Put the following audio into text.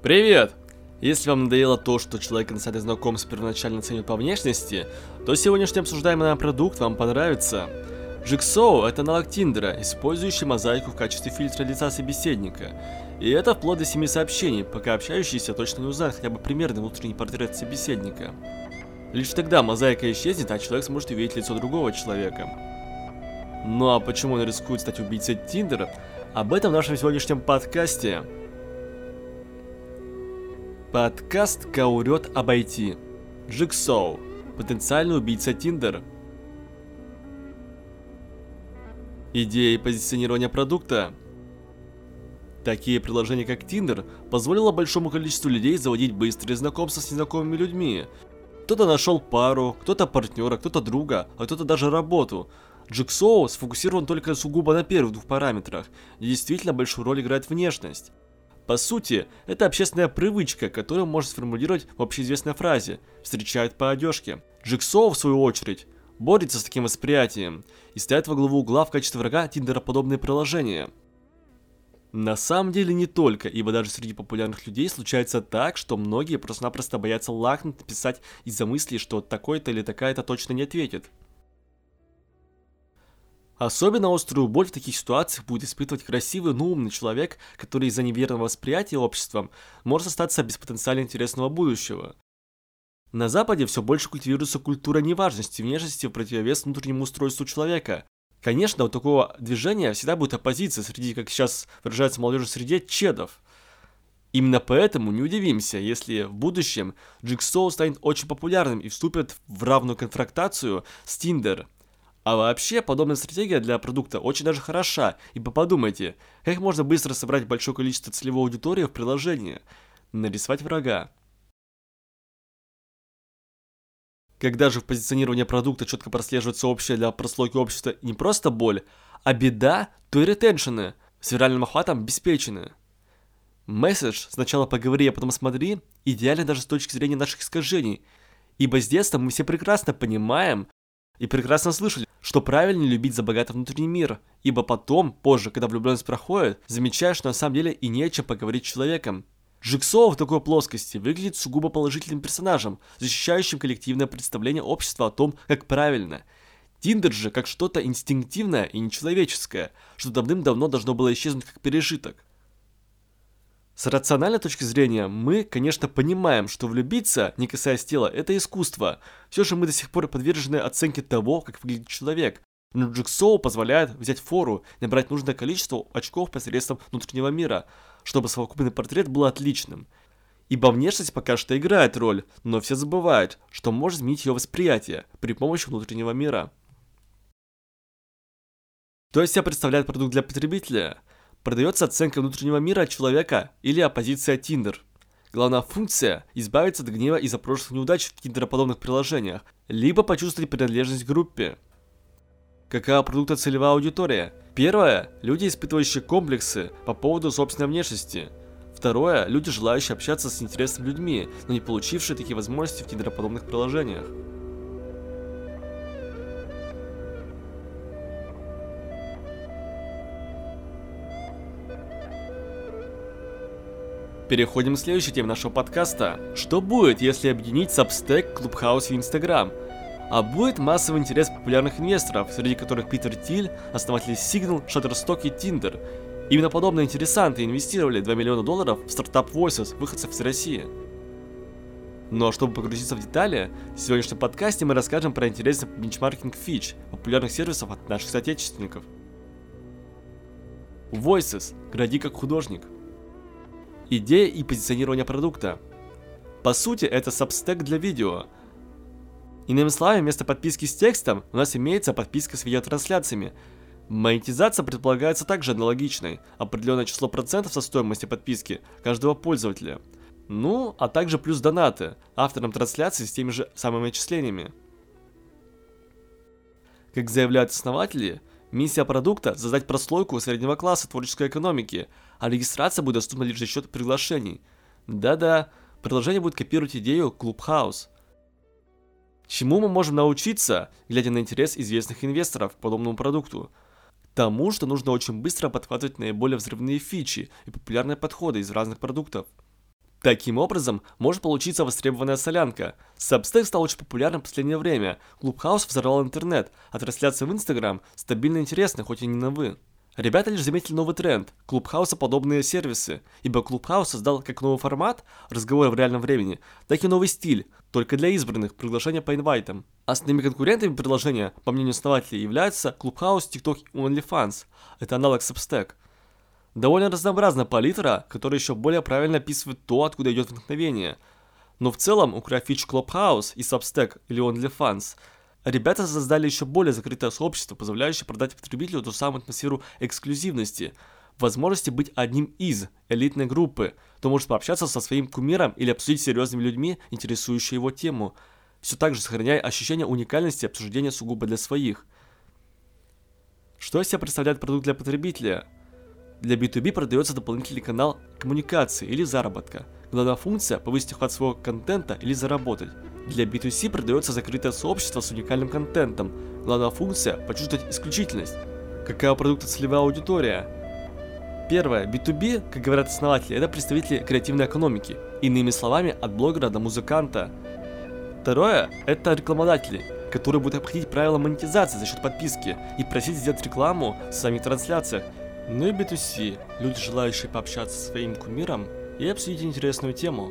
Привет! Если вам надоело то, что человек на сайте знакомств первоначально ценит по внешности, то сегодняшний обсуждаемый нам продукт вам понравится. Jigsaw – это аналог Тиндера, использующий мозаику в качестве фильтра лица собеседника. И это вплоть до 7 сообщений, пока общающийся точно не узнает хотя бы примерный внутренний портрет собеседника. Лишь тогда мозаика исчезнет, а человек сможет увидеть лицо другого человека. Ну а почему он рискует стать убийцей Тиндера? Об этом в нашем сегодняшнем подкасте. Подкаст «Каурет обойти». Джиксоу. Потенциальный убийца Тиндер. Идеи позиционирования продукта. Такие приложения, как Tinder, позволило большому количеству людей заводить быстрые знакомства с незнакомыми людьми. Кто-то нашел пару, кто-то партнера, кто-то друга, а кто-то даже работу. Джиксоу сфокусирован только сугубо на первых двух параметрах, и действительно большую роль играет внешность. По сути, это общественная привычка, которую можно сформулировать в общеизвестной фразе «встречают по одежке». Джиксоу, в свою очередь, борется с таким восприятием и ставит во главу угла в качестве врага тиндероподобные приложения. На самом деле не только, ибо даже среди популярных людей случается так, что многие просто-напросто боятся лахнуть написать из-за мысли, что такой-то или такая-то точно не ответит. Особенно острую боль в таких ситуациях будет испытывать красивый, но умный человек, который из-за неверного восприятия обществом может остаться без потенциально интересного будущего. На Западе все больше культивируется культура неважности внешности в противовес внутреннему устройству человека. Конечно, у такого движения всегда будет оппозиция среди, как сейчас выражается молодежи, среди чедов. Именно поэтому не удивимся, если в будущем Jigsaw станет очень популярным и вступит в равную конфронтацию с Tinder – а вообще, подобная стратегия для продукта очень даже хороша, ибо подумайте, как можно быстро собрать большое количество целевой аудитории в приложение? Нарисовать врага. Когда же в позиционировании продукта четко прослеживается общая для прослойки общества не просто боль, а беда, то и ретеншены с виральным охватом обеспечены. Месседж «сначала поговори, а потом смотри» идеален даже с точки зрения наших искажений, ибо с детства мы все прекрасно понимаем, и прекрасно слышали, что правильнее любить за богатый внутренний мир, ибо потом, позже, когда влюбленность проходит, замечаешь, что на самом деле и не о чем поговорить с человеком. Жиксо в такой плоскости выглядит сугубо положительным персонажем, защищающим коллективное представление общества о том, как правильно. Тиндер же как что-то инстинктивное и нечеловеческое, что давным-давно должно было исчезнуть как пережиток. С рациональной точки зрения, мы, конечно, понимаем, что влюбиться, не касаясь тела, это искусство. Все же мы до сих пор подвержены оценке того, как выглядит человек. Но Джексоу позволяет взять фору набрать нужное количество очков посредством внутреннего мира, чтобы совокупный портрет был отличным. Ибо внешность пока что играет роль, но все забывают, что может изменить ее восприятие при помощи внутреннего мира. Что из себя представляет продукт для потребителя? Продается оценка внутреннего мира человека или оппозиция Tinder. Главная функция – избавиться от гнева из-за прошлых неудач в тиндероподобных приложениях, либо почувствовать принадлежность к группе. Какая продукта целевая аудитория? Первое – люди, испытывающие комплексы по поводу собственной внешности. Второе – люди, желающие общаться с интересными людьми, но не получившие такие возможности в тиндероподобных приложениях. Переходим к следующей теме нашего подкаста. Что будет, если объединить Substack, Clubhouse и Instagram? А будет массовый интерес популярных инвесторов, среди которых Питер Тиль, основатель Signal, Shutterstock и Tinder. Именно подобные интересанты инвестировали 2 миллиона долларов в стартап Voices, выходцев из России. Но чтобы погрузиться в детали, в сегодняшнем подкасте мы расскажем про интересный бенчмаркинг фич популярных сервисов от наших соотечественников. Voices. Гради как художник – идея и позиционирование продукта. По сути, это сабстек для видео. Иными словами, вместо подписки с текстом у нас имеется подписка с видеотрансляциями. Монетизация предполагается также аналогичной, определенное число процентов со стоимости подписки каждого пользователя. Ну, а также плюс донаты авторам трансляции с теми же самыми отчислениями. Как заявляют основатели, Миссия продукта – создать прослойку среднего класса творческой экономики, а регистрация будет доступна лишь за счет приглашений. Да-да, приложение будет копировать идею Clubhouse. Чему мы можем научиться, глядя на интерес известных инвесторов к подобному продукту? Тому, что нужно очень быстро подхватывать наиболее взрывные фичи и популярные подходы из разных продуктов. Таким образом, может получиться востребованная солянка. Substack стал очень популярным в последнее время. Clubhouse взорвал интернет, а трансляции в Instagram стабильно интересны, хоть и не новые. Ребята лишь заметили новый тренд – Clubhouse-подобные сервисы, ибо Clubhouse создал как новый формат разговора в реальном времени, так и новый стиль, только для избранных, приглашения по инвайтам. Основными конкурентами предложения, по мнению основателей, являются Clubhouse, TikTok и OnlyFans. Это аналог Substack. Довольно разнообразная палитра, которая еще более правильно описывает то, откуда идет вдохновение. Но в целом, украв фичу Clubhouse и Substack или OnlyFans – Ребята создали еще более закрытое сообщество, позволяющее продать потребителю ту самую атмосферу эксклюзивности, возможности быть одним из элитной группы, кто может пообщаться со своим кумиром или обсудить с серьезными людьми, интересующие его тему, все так же сохраняя ощущение уникальности обсуждения сугубо для своих. Что из себя представляет продукт для потребителя? Для B2B продается дополнительный канал коммуникации или заработка. Главная функция – повысить охват своего контента или заработать. Для B2C продается закрытое сообщество с уникальным контентом. Главная функция – почувствовать исключительность. Какая у продукта целевая аудитория? Первое. B2B, как говорят основатели, это представители креативной экономики. Иными словами, от блогера до музыканта. Второе. Это рекламодатели, которые будут обходить правила монетизации за счет подписки и просить сделать рекламу в самих трансляциях. Ну и B2C. Люди, желающие пообщаться со своим кумиром и обсудить интересную тему.